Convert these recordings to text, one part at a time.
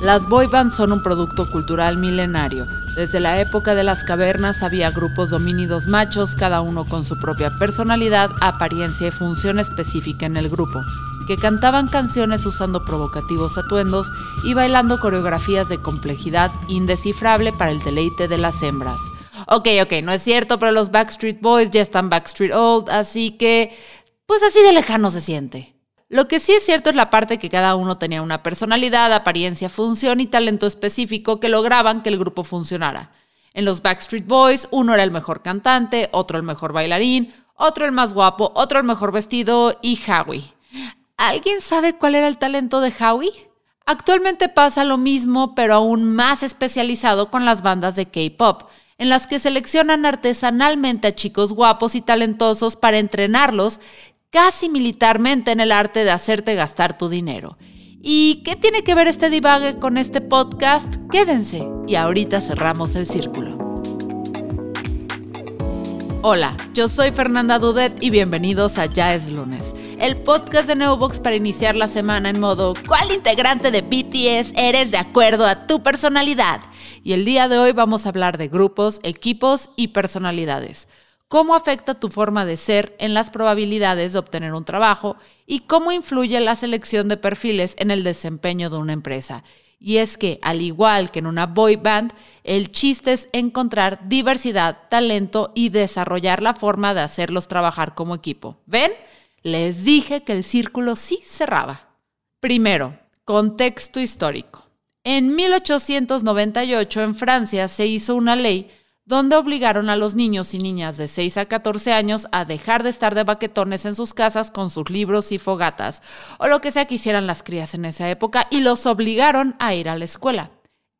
Las boy bands son un producto cultural milenario. Desde la época de las cavernas había grupos domínidos machos, cada uno con su propia personalidad, apariencia y función específica en el grupo, que cantaban canciones usando provocativos atuendos y bailando coreografías de complejidad indescifrable para el deleite de las hembras. Ok, ok, no es cierto, pero los Backstreet Boys ya están Backstreet Old, así que, pues así de lejano se siente. Lo que sí es cierto es la parte que cada uno tenía una personalidad, apariencia, función y talento específico que lograban que el grupo funcionara. En los Backstreet Boys, uno era el mejor cantante, otro el mejor bailarín, otro el más guapo, otro el mejor vestido y Howie. ¿Alguien sabe cuál era el talento de Howie? Actualmente pasa lo mismo, pero aún más especializado con las bandas de K-pop, en las que seleccionan artesanalmente a chicos guapos y talentosos para entrenarlos casi militarmente en el arte de hacerte gastar tu dinero. ¿Y qué tiene que ver este divague con este podcast? Quédense y ahorita cerramos el círculo. Hola, yo soy Fernanda Dudet y bienvenidos a Ya es lunes, el podcast de Neobox para iniciar la semana en modo ¿cuál integrante de BTS eres de acuerdo a tu personalidad? Y el día de hoy vamos a hablar de grupos, equipos y personalidades cómo afecta tu forma de ser en las probabilidades de obtener un trabajo y cómo influye la selección de perfiles en el desempeño de una empresa. Y es que, al igual que en una boy band, el chiste es encontrar diversidad, talento y desarrollar la forma de hacerlos trabajar como equipo. ¿Ven? Les dije que el círculo sí cerraba. Primero, contexto histórico. En 1898 en Francia se hizo una ley donde obligaron a los niños y niñas de 6 a 14 años a dejar de estar de baquetones en sus casas con sus libros y fogatas, o lo que sea que hicieran las crías en esa época, y los obligaron a ir a la escuela.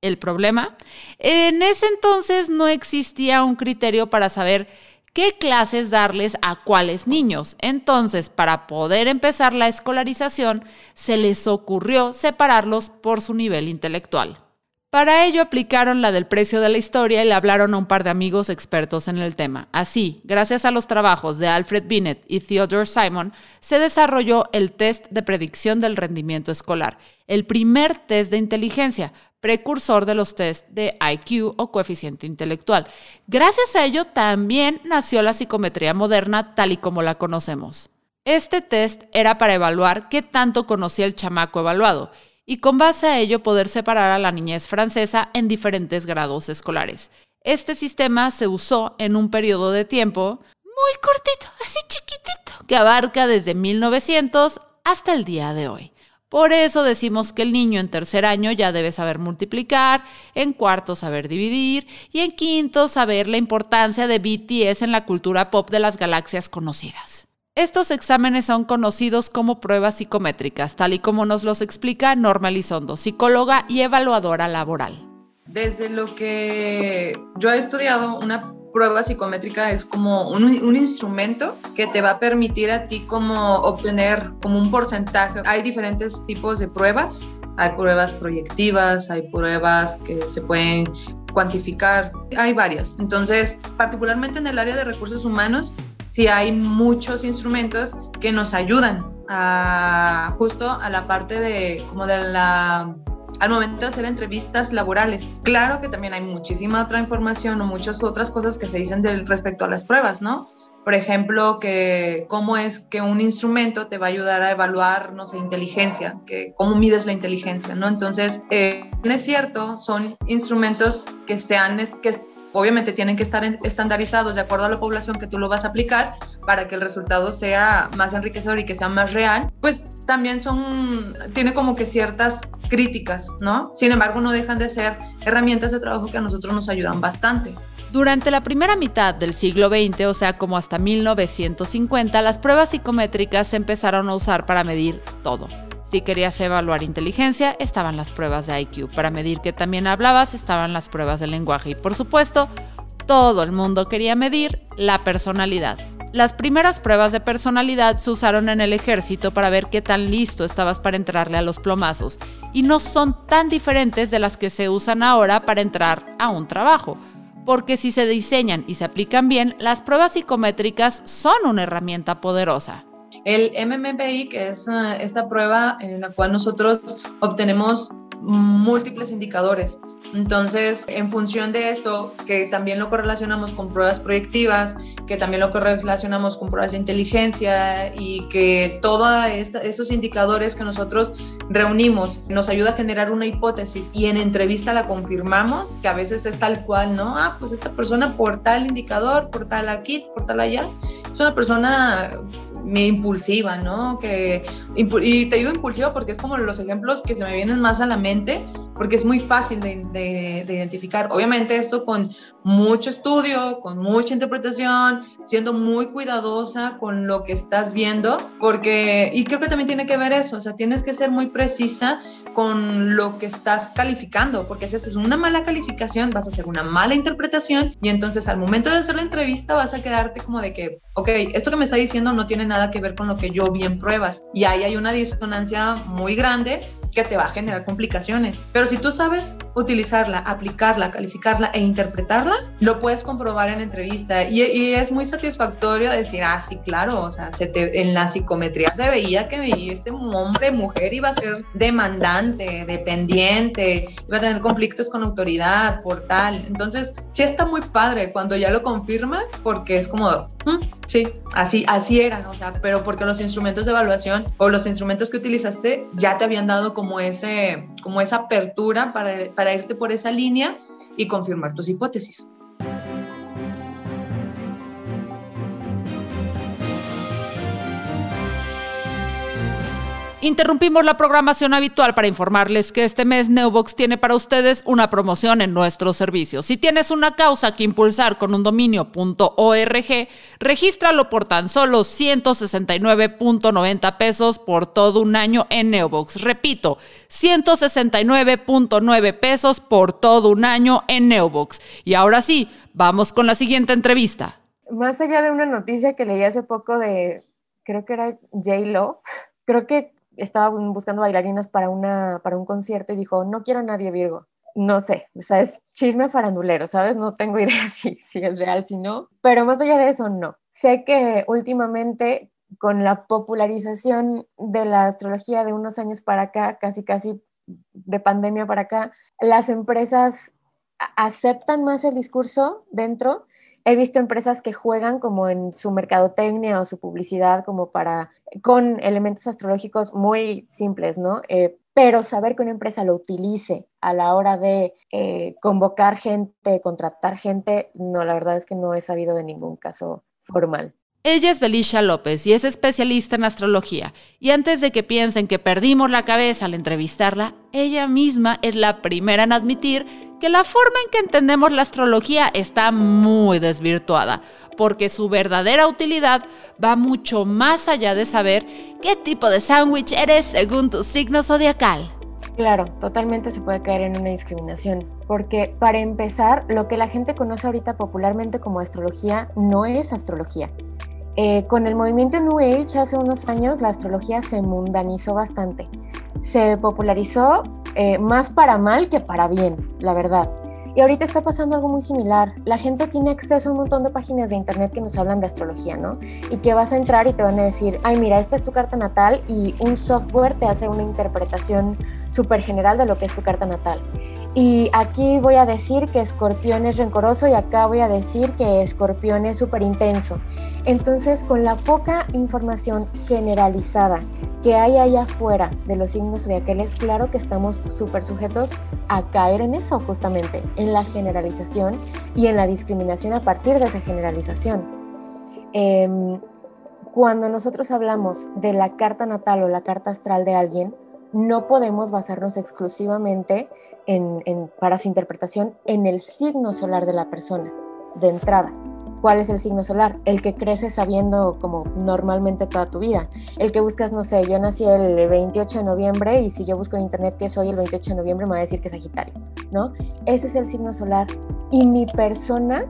¿El problema? En ese entonces no existía un criterio para saber qué clases darles a cuáles niños. Entonces, para poder empezar la escolarización, se les ocurrió separarlos por su nivel intelectual. Para ello aplicaron la del precio de la historia y le hablaron a un par de amigos expertos en el tema. Así, gracias a los trabajos de Alfred Binet y Theodore Simon, se desarrolló el test de predicción del rendimiento escolar, el primer test de inteligencia, precursor de los test de IQ o coeficiente intelectual. Gracias a ello también nació la psicometría moderna tal y como la conocemos. Este test era para evaluar qué tanto conocía el chamaco evaluado y con base a ello poder separar a la niñez francesa en diferentes grados escolares. Este sistema se usó en un periodo de tiempo muy cortito, así chiquitito, que abarca desde 1900 hasta el día de hoy. Por eso decimos que el niño en tercer año ya debe saber multiplicar, en cuarto saber dividir y en quinto saber la importancia de BTS en la cultura pop de las galaxias conocidas. Estos exámenes son conocidos como pruebas psicométricas, tal y como nos los explica Norma Elizondo, psicóloga y evaluadora laboral. Desde lo que yo he estudiado, una prueba psicométrica es como un, un, instrumento que te va a permitir a ti como obtener como un porcentaje. Hay diferentes tipos de pruebas. Hay pruebas proyectivas, hay pruebas que se pueden cuantificar, hay varias. Entonces, particularmente en el área de recursos humanos, sí hay muchos instrumentos que nos ayudan a justo a la parte de como de la al momento de hacer entrevistas laborales. Claro que también hay muchísima otra información o muchas otras cosas que se dicen del, respecto a las pruebas, ¿no? Por ejemplo, que cómo es que un instrumento te va a ayudar a evaluar, no sé, inteligencia, que cómo mides la inteligencia, ¿no? Entonces, eh, es cierto, son instrumentos que sean, que obviamente tienen que estar estandarizados de acuerdo a la población que tú lo vas a aplicar para que el resultado sea más enriquecedor y que sea más real, pues también son, tiene como que ciertas críticas, ¿no? Sin embargo, no dejan de ser herramientas de trabajo que a nosotros nos ayudan bastante. Durante la primera mitad del siglo XX, o sea, como hasta 1950, las pruebas psicométricas se empezaron a usar para medir todo si querías evaluar inteligencia, estaban las pruebas de IQ. Para medir que también hablabas, estaban las pruebas de lenguaje. Y por supuesto, todo el mundo quería medir la personalidad. Las primeras pruebas de personalidad se usaron en el ejército para ver qué tan listo estabas para entrarle a los plomazos y no son tan diferentes de las que se usan ahora para entrar a un trabajo, porque si se diseñan y se aplican bien, las pruebas psicométricas son una herramienta poderosa. El MMPI, que es eh, esta prueba en la cual nosotros obtenemos múltiples indicadores. Entonces, en función de esto, que también lo correlacionamos con pruebas proyectivas, que también lo correlacionamos con pruebas de inteligencia y que todos esos indicadores que nosotros reunimos nos ayuda a generar una hipótesis y en entrevista la confirmamos, que a veces es tal cual, ¿no? Ah, pues esta persona por tal indicador, por tal aquí, por tal allá, es una persona me impulsiva, ¿no? Que, y te digo impulsiva porque es como los ejemplos que se me vienen más a la mente, porque es muy fácil de, de, identificar. Obviamente esto con mucho estudio, con mucha interpretación, siendo muy cuidadosa con lo que estás viendo, porque, y creo que también tiene que ver eso, o sea, tienes que ser muy precisa con lo que estás calificando, porque si haces una mala calificación, vas a hacer una mala interpretación y entonces al momento de hacer la entrevista vas a quedarte como de que, ok, esto que me está diciendo no tiene nada que ver con lo que yo vi en pruebas. Y ahí hay una disonancia muy grande que te va a generar complicaciones. Pero si tú sabes utilizarla, aplicarla, calificarla e interpretarla, lo puedes comprobar en entrevista. Y, es muy satisfactorio decir, ah, sí, claro, o sea, se te, en la psicometría se veía que este hombre, mujer, iba a ser demandante, dependiente, iba a tener conflictos con autoridad, por tal. Entonces, sí está muy padre cuando ya lo confirmas, porque es como, mm, sí, así, así era, o sea, pero porque los instrumentos de evaluación o los instrumentos que utilizaste ya te habían dado como, ese, como esa apertura para, para irte por esa línea y confirmar tus hipótesis. Interrumpimos la programación habitual para informarles que este mes Neobox tiene para ustedes una promoción en nuestros servicios. Si tienes una causa que impulsar con un dominio.org, regístralo por tan solo 169.90 pesos por todo un año en Neobox. Repito, 169.9 pesos por todo un año en Neobox. Y ahora sí, vamos con la siguiente entrevista. Más allá de una noticia que leí hace poco de, creo que era J-Lo, creo que estaba buscando bailarinas para, una, para un concierto y dijo, no quiero a nadie Virgo. No sé, o sea, es chisme farandulero, ¿sabes? No tengo idea si, si es real, si no. Pero más allá de eso, no. Sé que últimamente con la popularización de la astrología de unos años para acá, casi casi de pandemia para acá, las empresas aceptan más el discurso dentro He visto empresas que juegan como en su mercadotecnia o su publicidad como para, con elementos astrológicos muy simples, ¿no? Eh, pero saber que una empresa lo utilice a la hora de eh, convocar gente, contratar gente, no, la verdad es que no he sabido de ningún caso formal. Ella es Belisha López y es especialista en astrología. Y antes de que piensen que perdimos la cabeza al entrevistarla, ella misma es la primera en admitir que la forma en que entendemos la astrología está muy desvirtuada, porque su verdadera utilidad va mucho más allá de saber qué tipo de sándwich eres según tu signo zodiacal. Claro, totalmente se puede caer en una discriminación, porque para empezar, lo que la gente conoce ahorita popularmente como astrología no es astrología eh, con el movimiento New Age hace unos años la astrología se mundanizó bastante. Se popularizó eh, más para mal que para bien, la verdad. Y ahorita está pasando algo muy similar. La gente tiene acceso a un montón de páginas de internet que nos hablan de astrología, ¿no? Y que vas a entrar y te van a decir, ay, mira, esta es tu carta natal y un software te hace una interpretación súper general de lo que es tu carta natal. Y aquí voy a decir que escorpión es rencoroso y acá voy a decir que escorpión es súper intenso. Entonces, con la poca información generalizada que hay allá afuera de los signos zodiacales, claro que estamos súper sujetos a caer en eso justamente, en la generalización y en la discriminación a partir de esa generalización. Em, cuando nosotros hablamos de la carta natal o la carta astral de alguien, no podemos basarnos exclusivamente para su interpretación en el signo solar de la persona, de entrada. ¿Cuál es el signo solar? El que creces sabiendo como normalmente toda tu vida. El que buscas, no sé, yo nací el 28 de noviembre y si yo busco en internet que soy el 28 de noviembre me va a decir que es Sagitario, ¿no? Ese es el signo solar. Y mi persona,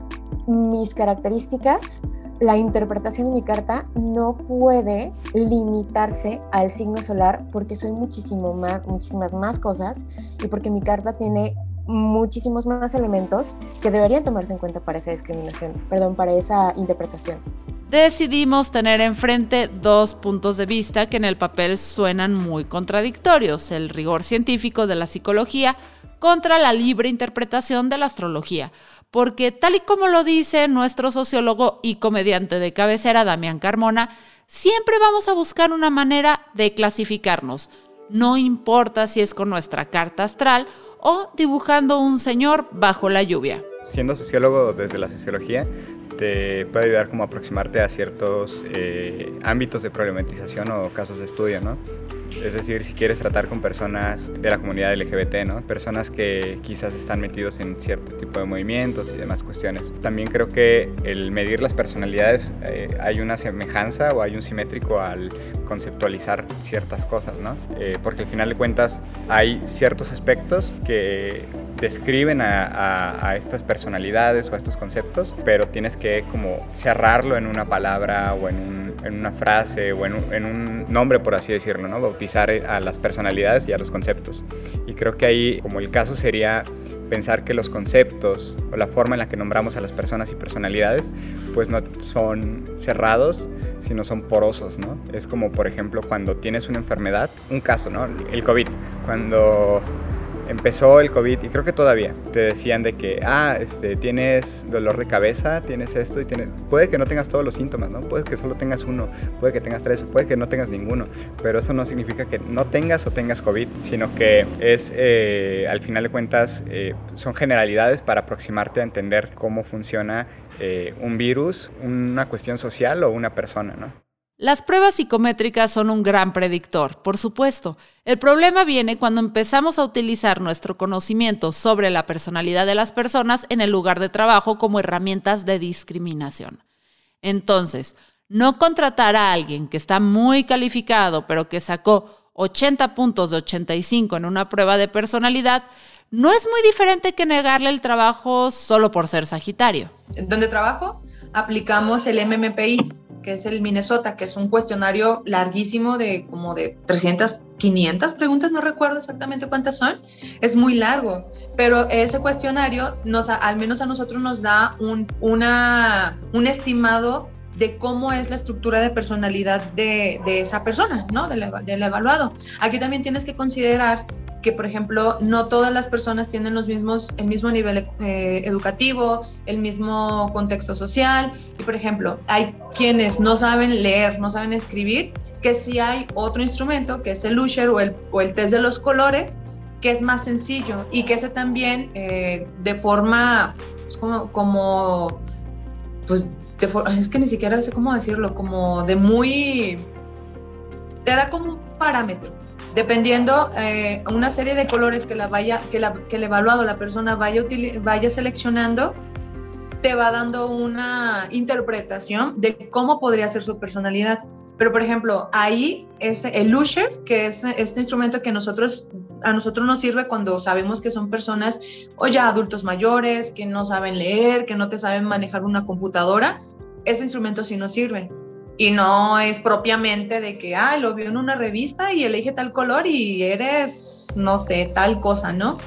mis características, la interpretación de mi carta no puede limitarse al signo solar porque soy muchísimo más, muchísimas más cosas y porque mi carta tiene muchísimos más elementos que deberían tomarse en cuenta para esa discriminación, perdón, para esa interpretación. decidimos tener enfrente dos puntos de vista que en el papel suenan muy contradictorios, el rigor científico de la psicología contra la libre interpretación de la astrología, porque tal y como lo dice nuestro sociólogo y comediante de cabecera Damián Carmona, siempre vamos a buscar una manera de clasificarnos, no importa si es con nuestra carta astral o dibujando un señor bajo la lluvia. Siendo sociólogo desde la sociología, te puede ayudar como a aproximarte a ciertos eh, ámbitos de problematización o casos de estudio, ¿no? Es decir, si quieres tratar con personas de la comunidad LGBT, ¿no? Personas que quizás están metidos en cierto tipo de movimientos y demás cuestiones. También creo que el medir las personalidades eh, hay una semejanza o hay un simétrico al conceptualizar ciertas cosas, ¿no? Eh, porque al final de cuentas hay ciertos aspectos que describen a, estas personalidades o a estos conceptos, pero tienes que como cerrarlo en una palabra o en, un, en una frase o en un, en un, nombre, por así decirlo, ¿no? Bautizar a las personalidades y a los conceptos. Y creo que ahí, como el caso sería pensar que los conceptos o la forma en la que nombramos a las personas y personalidades, pues no son cerrados, sino son porosos, ¿no? Es como, por ejemplo, cuando tienes una enfermedad, un caso, ¿no? El COVID. Cuando empezó el COVID y creo que todavía te decían de que, ah, este, tienes dolor de cabeza, tienes esto y tienes... Puede que no tengas todos los síntomas, ¿no? Puede que solo tengas uno, puede que tengas tres, puede que no tengas ninguno, pero eso no significa que no tengas o tengas COVID, sino que es, eh, al final de cuentas, eh, son generalidades para aproximarte a entender cómo funciona eh, un virus, una cuestión social o una persona, ¿no? Las pruebas psicométricas son un gran predictor, por supuesto. El problema viene cuando empezamos a utilizar nuestro conocimiento sobre la personalidad de las personas en el lugar de trabajo como herramientas de discriminación. Entonces, no contratar a alguien que está muy calificado pero que sacó 80 puntos de 85 en una prueba de personalidad no es muy diferente que negarle el trabajo solo por ser Sagitario. ¿Dónde trabajo? Aplicamos el MMPI, que es el Minnesota, que es un cuestionario larguísimo de como de 300, 500 preguntas, no recuerdo exactamente cuántas son, es muy largo, pero ese cuestionario nos, al menos a nosotros nos da un, una, un estimado de cómo es la estructura de personalidad de, de esa persona, ¿no? Del, del evaluado. Aquí también tienes que considerar que, por ejemplo, no todas las personas tienen los mismos, el mismo nivel eh, educativo, el mismo contexto social. Y, por ejemplo, hay quienes no saben leer, no saben escribir, que sí hay otro instrumento, que es el Lusher o el, o el test de los colores, que es más sencillo y que ese también eh, de forma, pues, como, como, pues, es que ni siquiera sé cómo decirlo, como de muy, te da como un parámetro dependiendo eh, una serie de colores que la vaya que, la, que el evaluado la persona vaya vaya seleccionando te va dando una interpretación de cómo podría ser su personalidad. Pero por ejemplo ahí es el Lusher que es este instrumento que nosotros a nosotros nos sirve cuando sabemos que son personas o ya adultos mayores que no saben leer que no te saben manejar una computadora ese instrumento sí nos sirve y no es propiamente de que, ah, lo vio en una revista y elige tal color y eres, no sé, tal cosa, ¿no?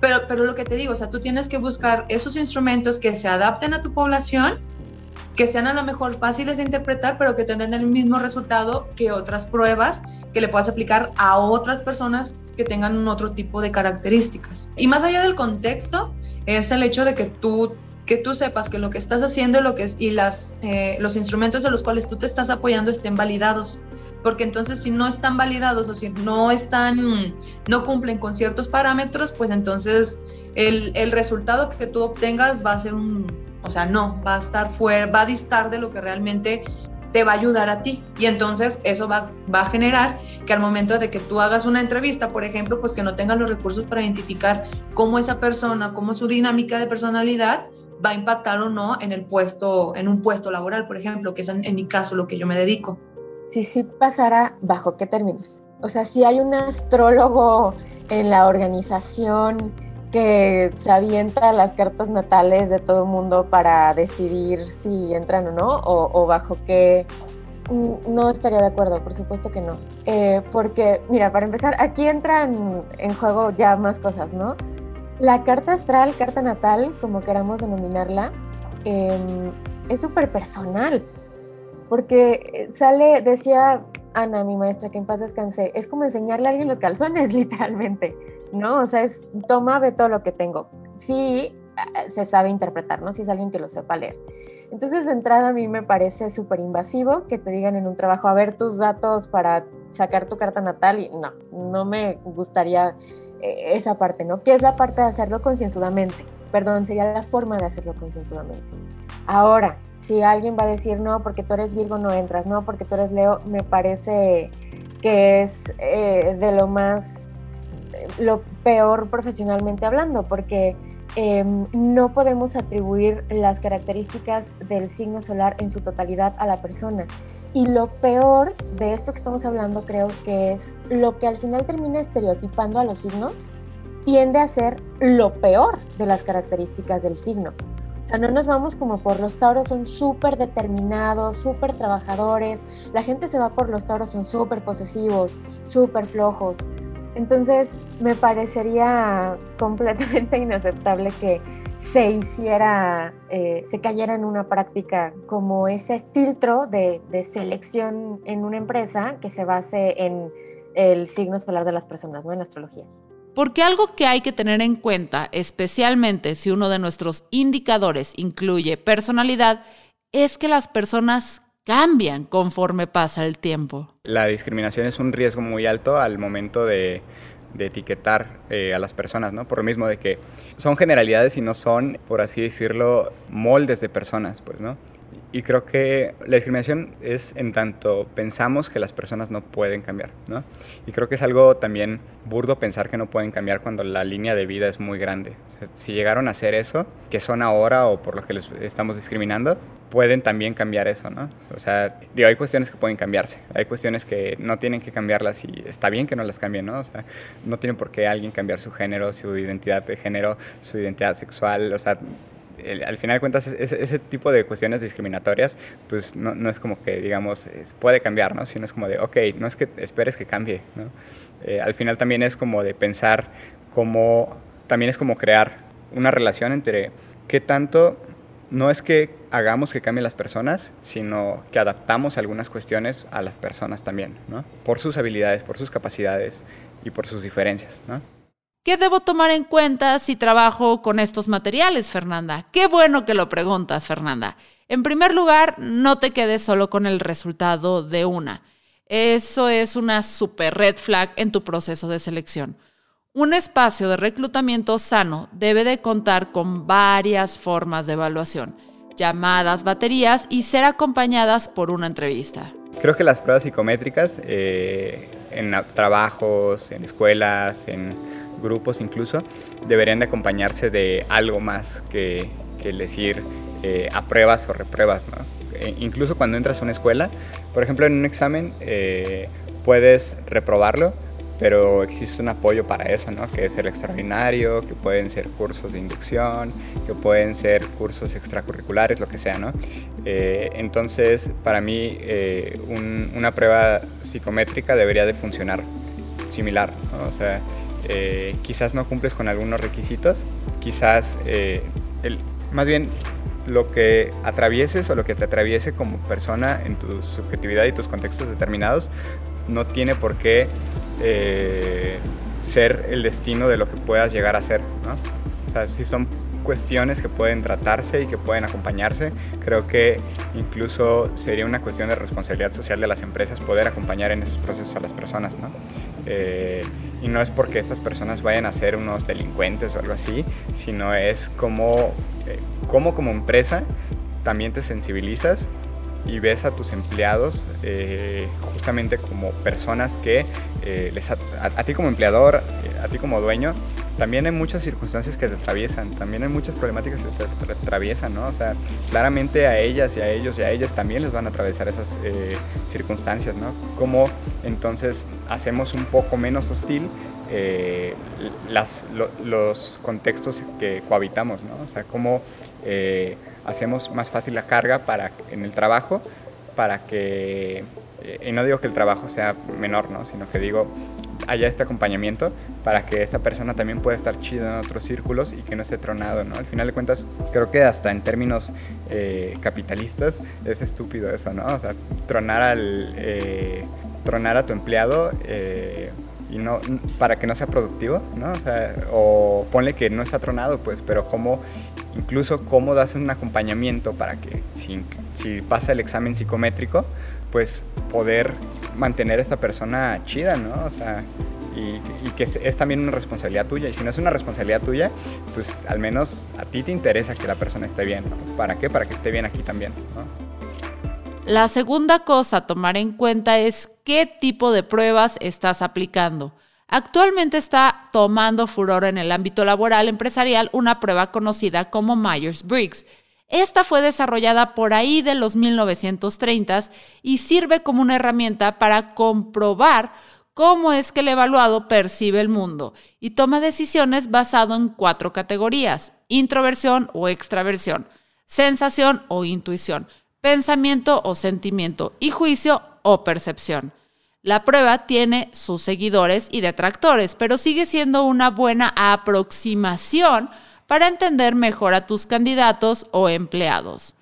Pero, pero lo que te digo, o sea, tú tienes que buscar esos instrumentos que se adapten a tu población, que sean a lo mejor fáciles de interpretar, pero que tengan el mismo resultado que otras pruebas que le puedas aplicar a otras personas que tengan un otro tipo de características. Y más allá del contexto, es el hecho de que tú que tú sepas que lo que estás haciendo lo que y las, eh, los instrumentos de los cuales tú te estás apoyando estén validados. Porque entonces si no están validados o si no están, no cumplen con ciertos parámetros, pues entonces el, el resultado que tú obtengas va a ser un, o sea, no, va a estar fuera, va a distar de lo que realmente te va a ayudar a ti. Y entonces eso va, va, a generar que al momento de que tú hagas una entrevista, por ejemplo, pues que no tengas los recursos para identificar cómo esa persona, cómo su dinámica de personalidad, va a impactar o no en el puesto, en un puesto laboral, por ejemplo, que es en, mi caso lo que yo me dedico. Si sí pasara, ¿bajo qué términos? O sea, si hay un astrólogo en la organización que se avienta las cartas natales de todo el mundo para decidir si entran o no, o, bajo qué mm, no estaría de acuerdo, por supuesto que no. Eh, porque, mira, para empezar, aquí entran en juego ya más cosas, ¿no? La carta astral, carta natal, como queramos denominarla, em, es súper personal. porque eh, sale, decía Ana, mi maestra, que en paz descansé, es como enseñarle a alguien los calzones, literalmente, ¿no? O sea, es toma, ve todo lo que tengo. Sí, se sabe interpretar, ¿no? Si es alguien que lo sepa leer. Entonces, de entrada, a mí me parece súper invasivo que te digan en un trabajo, a ver tus datos para sacar tu carta natal y no, no me gustaría eh, esa parte, ¿no? ¿Qué es la parte de hacerlo concienzudamente? Perdón, sería la forma de hacerlo concienzudamente. Ahora, si alguien va a decir, no, porque tú eres Virgo no entras, no, porque tú eres Leo, me parece que es eh, de lo más, lo peor profesionalmente hablando, porque Em, no podemos atribuir las características del signo solar en su totalidad a la persona. Y lo peor de esto que estamos hablando creo que es lo que al final termina estereotipando a los signos, tiende a ser lo peor de las características del signo. O sea, no nos vamos como por los tauros son súper determinados, súper trabajadores, la gente se va por los tauros son súper posesivos, súper flojos. Entonces, me parecería completamente inaceptable que se hiciera, eh, se cayera en una práctica como ese filtro de, de, selección en una empresa que se base en el signo solar de las personas, ¿no? En la astrología. Porque algo que hay que tener en cuenta, especialmente si uno de nuestros indicadores incluye personalidad, es que las personas cambian conforme pasa el tiempo. La discriminación es un riesgo muy alto al momento de, etiquetar eh, a las personas, ¿no? Por lo mismo de que son generalidades y no son, por así decirlo, moldes de personas, pues, ¿no? Y creo que la discriminación es en tanto pensamos que las personas no pueden cambiar, ¿no? Y creo que es algo también burdo pensar que no pueden cambiar cuando la línea de vida es muy grande. si llegaron a hacer eso, que son ahora o por lo que les estamos discriminando, pueden también cambiar eso, ¿no? O sea, digo, hay cuestiones que pueden cambiarse, hay cuestiones que no tienen que cambiarlas y está bien que no las cambien, ¿no? O sea, no tiene por qué alguien cambiar su género, su identidad de género, su identidad sexual, o sea, al final de cuentas ese, tipo de cuestiones discriminatorias, pues no, no es como que, digamos, puede cambiar, ¿no? Sino es como de, ok, no es que esperes que cambie. Eh, al final también es como de pensar cómo, también es como crear una relación entre qué tanto, no es que hagamos que cambien las personas, sino que adaptamos algunas cuestiones a las personas también. Por sus habilidades, por sus capacidades y por sus diferencias. ¿Qué debo tomar en cuenta si trabajo con estos materiales, Fernanda? Qué bueno que lo preguntas, Fernanda. En primer lugar, no te quedes solo con el resultado de una. Eso es una super red flag en tu proceso de selección. Un espacio de reclutamiento sano debe de contar con varias formas de evaluación, llamadas, baterías y ser acompañadas por una entrevista. Creo que las pruebas psicométricas eh, en trabajos, en escuelas, en grupos incluso, deberían de acompañarse de algo más que, que decir eh, apruebas o repruebas, ¿no? E incluso cuando entras a una escuela, por ejemplo, en un examen eh, puedes reprobarlo, pero existe un apoyo para eso, ¿no? Que es el extraordinario, que pueden ser cursos de inducción, que pueden ser cursos extracurriculares, lo que sea, ¿no? Eh, entonces, para mí, eh, una prueba psicométrica debería de funcionar similar, ¿no? O sea, eh, quizás no cumples con algunos requisitos, quizás eh, el, más bien lo que atravieses o lo que te atraviese como persona en tu subjetividad y tus contextos determinados no tiene por qué eh, ser el destino de lo que puedas llegar a ser, ¿no? O sea, si son cuestiones que pueden tratarse y que pueden acompañarse. Creo que incluso sería una cuestión de responsabilidad social de las empresas poder acompañar en esos procesos a las personas, ¿no? Y no es porque estas personas vayan a ser unos delincuentes o algo así, sino es como, eh, como como empresa también te sensibilizas y ves a tus empleados eh, justamente como personas que les a, ti como empleador, a ti como dueño, también hay muchas circunstancias que te atraviesan, también hay muchas problemáticas que te atraviesan, ¿no? O sea, claramente a ellas y a ellos y a ellas también les van a atravesar esas eh, circunstancias, ¿no? ¿Cómo entonces hacemos un poco menos hostil eh, las, los contextos que cohabitamos, ¿no? O sea, cómo eh, hacemos más fácil la carga para, en el trabajo para que, y no digo que el trabajo sea menor, ¿no? Sino que digo, haya este acompañamiento para que esta persona también pueda estar chida en otros círculos y que no esté tronado, ¿no? Al final de cuentas, creo que hasta en términos eh, capitalistas es estúpido eso, ¿no? O sea, tronar al... Eh, tronar a tu empleado eh, y no para que no sea productivo, ¿no? O sea, ponle que no está tronado, pues, pero cómo incluso cómo das un acompañamiento para que si pasa el examen psicométrico, pues poder mantener a esta persona chida, ¿no? O sea, y, que es, también una responsabilidad tuya. Y si no es una responsabilidad tuya, pues al menos a ti te interesa que la persona esté bien. ¿Para qué? Para que esté bien aquí también, ¿no? La segunda cosa a tomar en cuenta es qué tipo de pruebas estás aplicando. Actualmente está tomando furor en el ámbito laboral empresarial una prueba conocida como Myers-Briggs. Esta fue desarrollada por ahí de los 1930s y sirve como una herramienta para comprobar cómo es que el evaluado percibe el mundo y toma decisiones basado en cuatro categorías, introversión o extraversión, sensación o intuición, pensamiento o sentimiento y juicio o percepción. La prueba tiene sus seguidores y detractores, pero sigue siendo una buena aproximación para entender mejor a tus candidatos o empleados.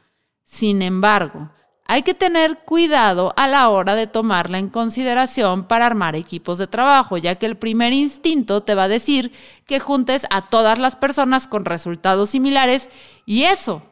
Sin embargo, hay que tener cuidado a la hora de tomarla en consideración para armar equipos de trabajo, ya que el primer instinto te va a decir que juntes a todas las personas con resultados similares y eso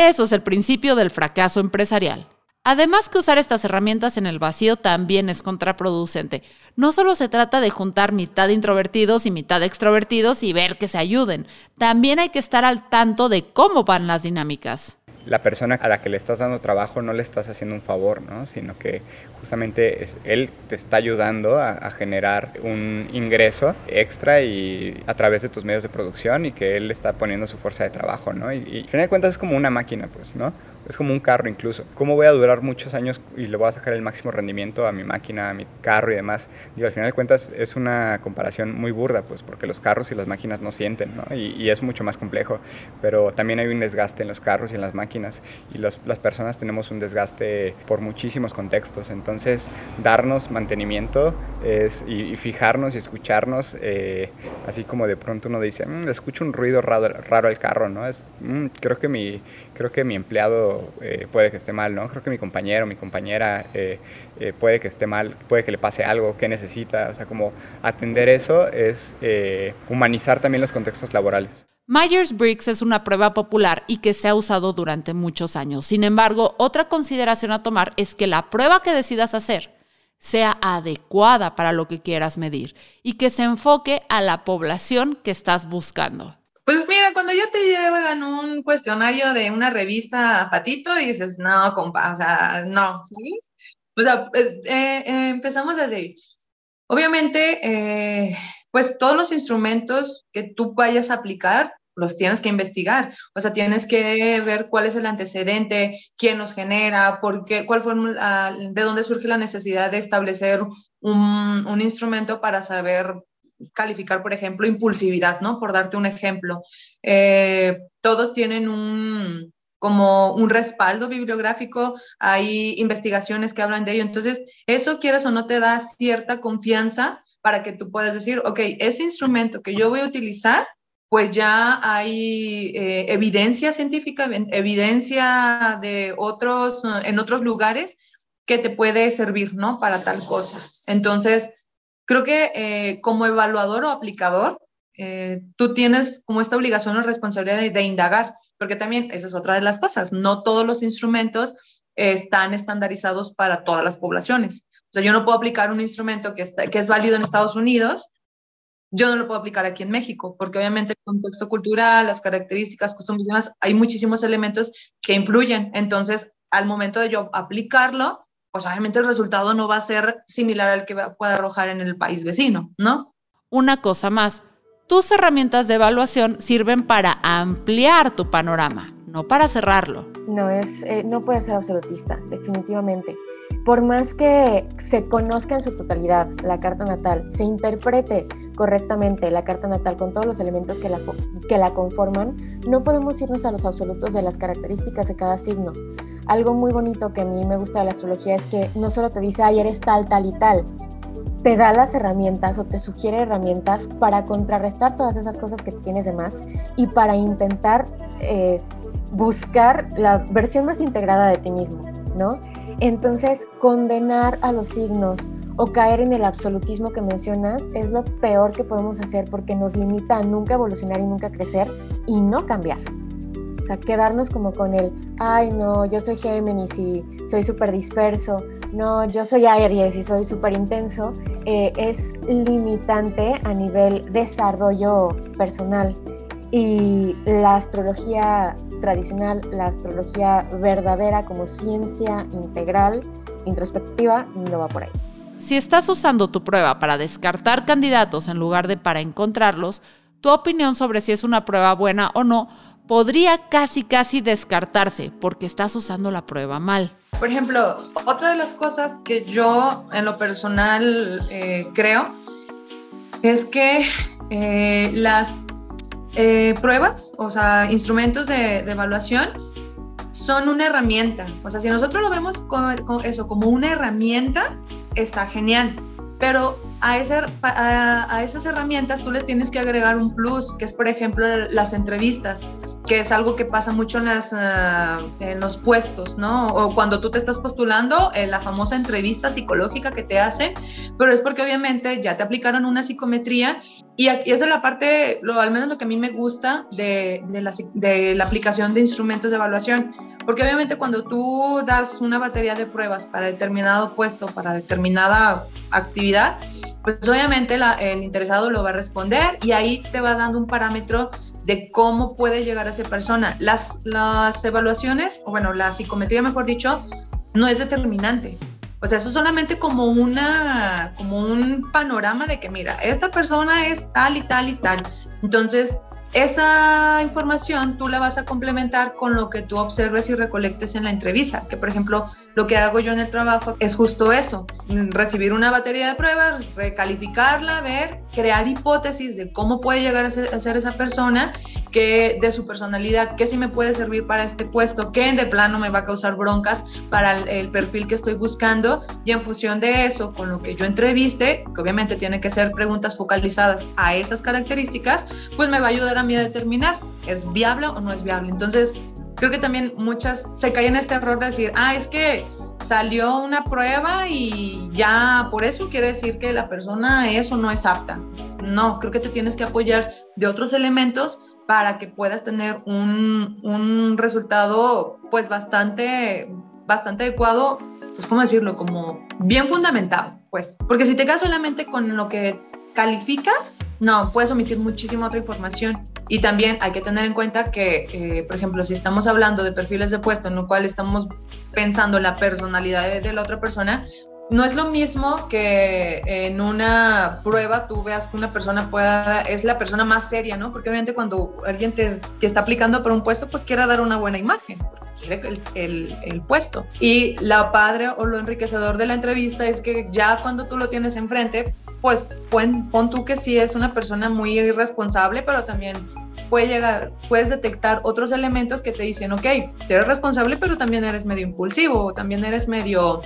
eso es el principio del fracaso empresarial. Además que usar estas herramientas en el vacío también es contraproducente. No solo se trata de juntar mitad introvertidos y mitad extrovertidos y ver que se ayuden, también hay que estar al tanto de cómo van las dinámicas la persona a la que le estás dando trabajo no le estás haciendo un favor, ¿no? sino que justamente él te está ayudando a, generar un ingreso extra y a través de tus medios de producción y que él está poniendo su fuerza de trabajo, ¿no? Y, y al final de cuentas es como una máquina, pues, ¿no? Es como un carro incluso. ¿Cómo voy a durar muchos años y le voy a sacar el máximo rendimiento a mi máquina, a mi carro y demás? Digo, al final de cuentas es una comparación muy burda, pues porque los carros y las máquinas no sienten, ¿no? Y, es mucho más complejo, pero también hay un desgaste en los carros y en las máquinas y las personas tenemos un desgaste por muchísimos contextos. Entonces, darnos mantenimiento es, y, fijarnos y escucharnos, eh, así como de pronto uno dice, mm, escucho un ruido raro, raro al carro, ¿no? Es, mm, creo, que mi, creo que mi empleado eh, puede que esté mal, ¿no? Creo que mi compañero, mi compañera eh, eh, puede que esté mal, puede que le pase algo, que necesita, o sea, como atender eso es humanizar también los contextos laborales. Myers-Briggs es una prueba popular y que se ha usado durante muchos años. Sin embargo, otra consideración a tomar es que la prueba que decidas hacer sea adecuada para lo que quieras medir y que se enfoque a la población que estás buscando. Pues mira, cuando ya te llevan un cuestionario de una revista Patito, dices, no, compa, o sea, no, ¿sabes? O sea, eh, eh, empezamos así. Obviamente, eh, pues todos los instrumentos que tú vayas a aplicar, los tienes que investigar. O sea, tienes que ver cuál es el antecedente, quién los genera, por qué, cuál fue, de dónde surge la necesidad de establecer un, un instrumento para saber calificar, por ejemplo, impulsividad, ¿no? Por darte un ejemplo. Eh, todos tienen un como un respaldo bibliográfico, hay investigaciones que hablan de ello. Entonces, eso quieres o no te da cierta confianza para que tú puedas decir, ok, ese instrumento que yo voy a utilizar, pues ya hay eh, evidencia científica, evidencia de otros, en otros lugares que te puede servir, ¿no? Para tal cosa. Entonces, creo que eh, como evaluador o aplicador, eh, tú tienes como esta obligación o responsabilidad de, indagar, porque también esa es otra de las cosas, no todos los instrumentos están estandarizados para todas las poblaciones. O sea, yo no puedo aplicar un instrumento que, está, que es válido en Estados Unidos, yo no lo puedo aplicar aquí en México, porque obviamente el contexto cultural, las características, costumbres y demás, hay muchísimos elementos que influyen. Entonces, al momento de yo aplicarlo, pues obviamente el resultado no va a ser similar al que pueda arrojar en el país vecino, ¿no? Una cosa más, tus herramientas de evaluación sirven para ampliar tu panorama, no para cerrarlo. No, es, eh, no puede ser absolutista, definitivamente. Por más que se conozca en su totalidad la carta natal, se interprete correctamente la carta natal con todos los elementos que la, que la conforman, no podemos irnos a los absolutos de las características de cada signo algo muy bonito que a mí me gusta de la astrología es que no solo te dice, ay, eres tal, tal y tal, te da las herramientas o te sugiere herramientas para contrarrestar todas esas cosas que tienes de más y para intentar eh, buscar la versión más integrada de ti mismo, ¿no? Entonces, condenar a los signos o caer en el absolutismo que mencionas es lo peor que podemos hacer porque nos limita a nunca evolucionar y nunca crecer y no cambiar. Sea, quedarnos como con el, ay no, yo soy Géminis y soy súper disperso, no, yo soy Aries y soy súper intenso, eh, es limitante a nivel desarrollo personal. Y la astrología tradicional, la astrología verdadera como ciencia integral, introspectiva, no va por ahí. Si estás usando tu prueba para descartar candidatos en lugar de para encontrarlos, tu opinión sobre si es una prueba buena o no podría casi casi descartarse porque estás usando la prueba mal. Por ejemplo, otra de las cosas que yo en lo personal eh, creo es que eh, las eh, pruebas, o sea, instrumentos de, evaluación, son una herramienta. O sea, si nosotros lo vemos como, eso, como una herramienta, está genial. Pero a, esas herramientas tú le tienes que agregar un plus, que es, por ejemplo, las entrevistas que es algo que pasa mucho en, ah, los puestos, ¿no? O cuando tú te estás postulando, en la famosa entrevista psicológica que te hacen, pero es porque obviamente ya te aplicaron una psicometría y, aquí es de la parte, lo, al menos lo que a mí me gusta de la aplicación de instrumentos de evaluación, porque obviamente cuando tú das una batería de pruebas para determinado puesto, para determinada actividad, pues obviamente el interesado lo va a responder y ahí te va dando un parámetro de cómo puede llegar a esa persona. Las, las evaluaciones, o bueno, la psicometría, mejor dicho, no es determinante. O sea, eso es solamente como una, como un panorama de que, mira, esta persona es tal y tal y tal. Entonces, esa información tú la vas a complementar con lo que tú observes y recolectes en la entrevista, que por ejemplo lo que hago yo en el trabajo es justo eso, recibir una batería de pruebas, recalificarla, ver, crear hipótesis de cómo puede llegar a ser, esa persona, que de su personalidad, qué sí me puede servir para este puesto, qué de plano me va a causar broncas para el, perfil que estoy buscando y en función de eso, con lo que yo entreviste, que obviamente tiene que ser preguntas focalizadas a esas características, pues me va a ayudar a mí a determinar, ¿es viable o no es viable? Entonces, creo que también muchas se caen en este error de decir, ah, es que salió una prueba y ya por eso quiere decir que la persona es o no es apta. No, creo que te tienes que apoyar de otros elementos para que puedas tener un, un resultado pues bastante, bastante adecuado, pues cómo decirlo, como bien fundamentado, pues. Porque si te quedas solamente con lo que calificas, no, puedes omitir muchísima otra información. Y también hay que tener en cuenta que, eh, por ejemplo, si estamos hablando de perfiles de puesto en lo cual estamos pensando la personalidad de, la otra persona, no es lo mismo que en una prueba tú veas que una persona pueda, es la persona más seria, ¿no? Porque obviamente cuando alguien te, que está aplicando para un puesto, pues quiera dar una buena imagen, porque quiere el, el, puesto. Y la padre o lo enriquecedor de la entrevista es que ya cuando tú lo tienes enfrente, pues pon, pon tú que sí es una persona muy irresponsable, pero también puede llegar, puedes detectar otros elementos que te dicen, ok, eres responsable, pero también eres medio impulsivo, también eres medio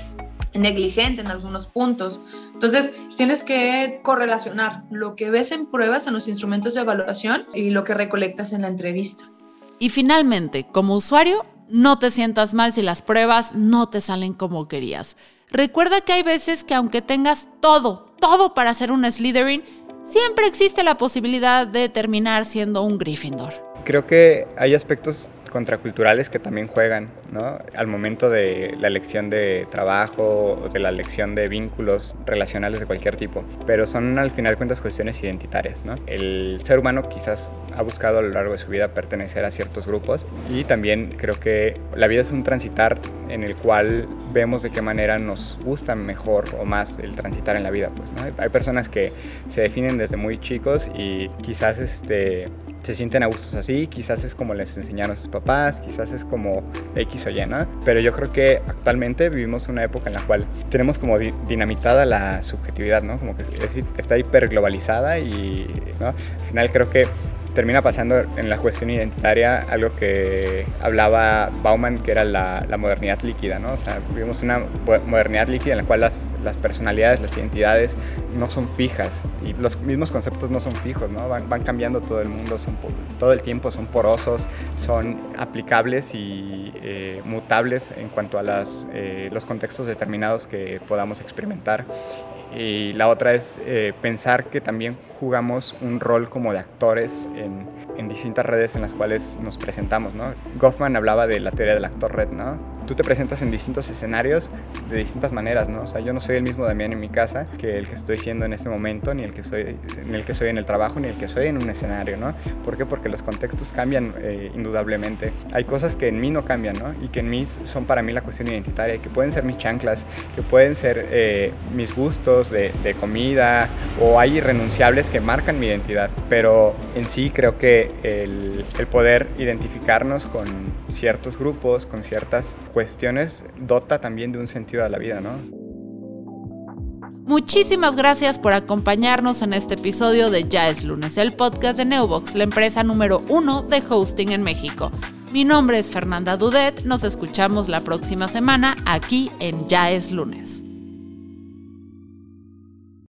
negligente en algunos puntos. Entonces, tienes que correlacionar lo que ves en pruebas, en los instrumentos de evaluación y lo que recolectas en la entrevista. Y finalmente, como usuario, no te sientas mal si las pruebas no te salen como querías. Recuerda que hay veces que aunque tengas todo, todo para ser un Slytherin, siempre existe la posibilidad de terminar siendo un Gryffindor. Creo que hay aspectos contraculturales que también juegan, ¿no? Al momento de la elección de trabajo o de la elección de vínculos relacionales de cualquier tipo, pero son al final cuentas cuestiones identitarias, ¿no? El ser humano quizás ha buscado a lo largo de su vida pertenecer a ciertos grupos y también creo que la vida es un transitar en el cual vemos de qué manera nos gusta mejor o más el transitar en la vida, pues, ¿no? Hay personas que se definen desde muy chicos y quizás este se sienten a gustos así, quizás es como les enseñaron sus papás, quizás es como X o Y, ¿no? Pero yo creo que actualmente vivimos una época en la cual tenemos como dinamitada la subjetividad, ¿no? Como que está hiperglobalizada y, ¿no? Al final creo que termina pasando en la cuestión identitaria algo que hablaba Bauman, que era la, la modernidad líquida, ¿no? O sea, vivimos una modernidad líquida en la cual las, las, personalidades, las identidades no son fijas y los mismos conceptos no son fijos, ¿no? Van, van cambiando todo el mundo, son, todo el tiempo son porosos, son aplicables y eh, mutables en cuanto a las, eh, los contextos determinados que podamos experimentar y la otra es eh, pensar que también jugamos un rol como de actores en, en, distintas redes en las cuales nos presentamos, ¿no? Goffman hablaba de la teoría del actor red, ¿no? Tú te presentas en distintos escenarios de distintas maneras, ¿no? O sea, yo no soy el mismo Damián en mi casa que el que estoy siendo en este momento, ni el que soy, en el que soy en el trabajo, ni el que soy en un escenario, ¿no? ¿Por qué? Porque los contextos cambian eh, indudablemente. Hay cosas que en mí no cambian, ¿no? Y que en mí son para mí la cuestión identitaria, que pueden ser mis chanclas, que pueden ser eh, mis gustos de, de comida, o hay irrenunciables que marcan mi identidad, pero en sí creo que el, el, poder identificarnos con ciertos grupos, con ciertas cuestiones, dota también de un sentido a la vida, ¿no? Muchísimas gracias por acompañarnos en este episodio de Ya es lunes, el podcast de Neobox, la empresa número uno de hosting en México. Mi nombre es Fernanda Dudet, nos escuchamos la próxima semana aquí en Ya es lunes.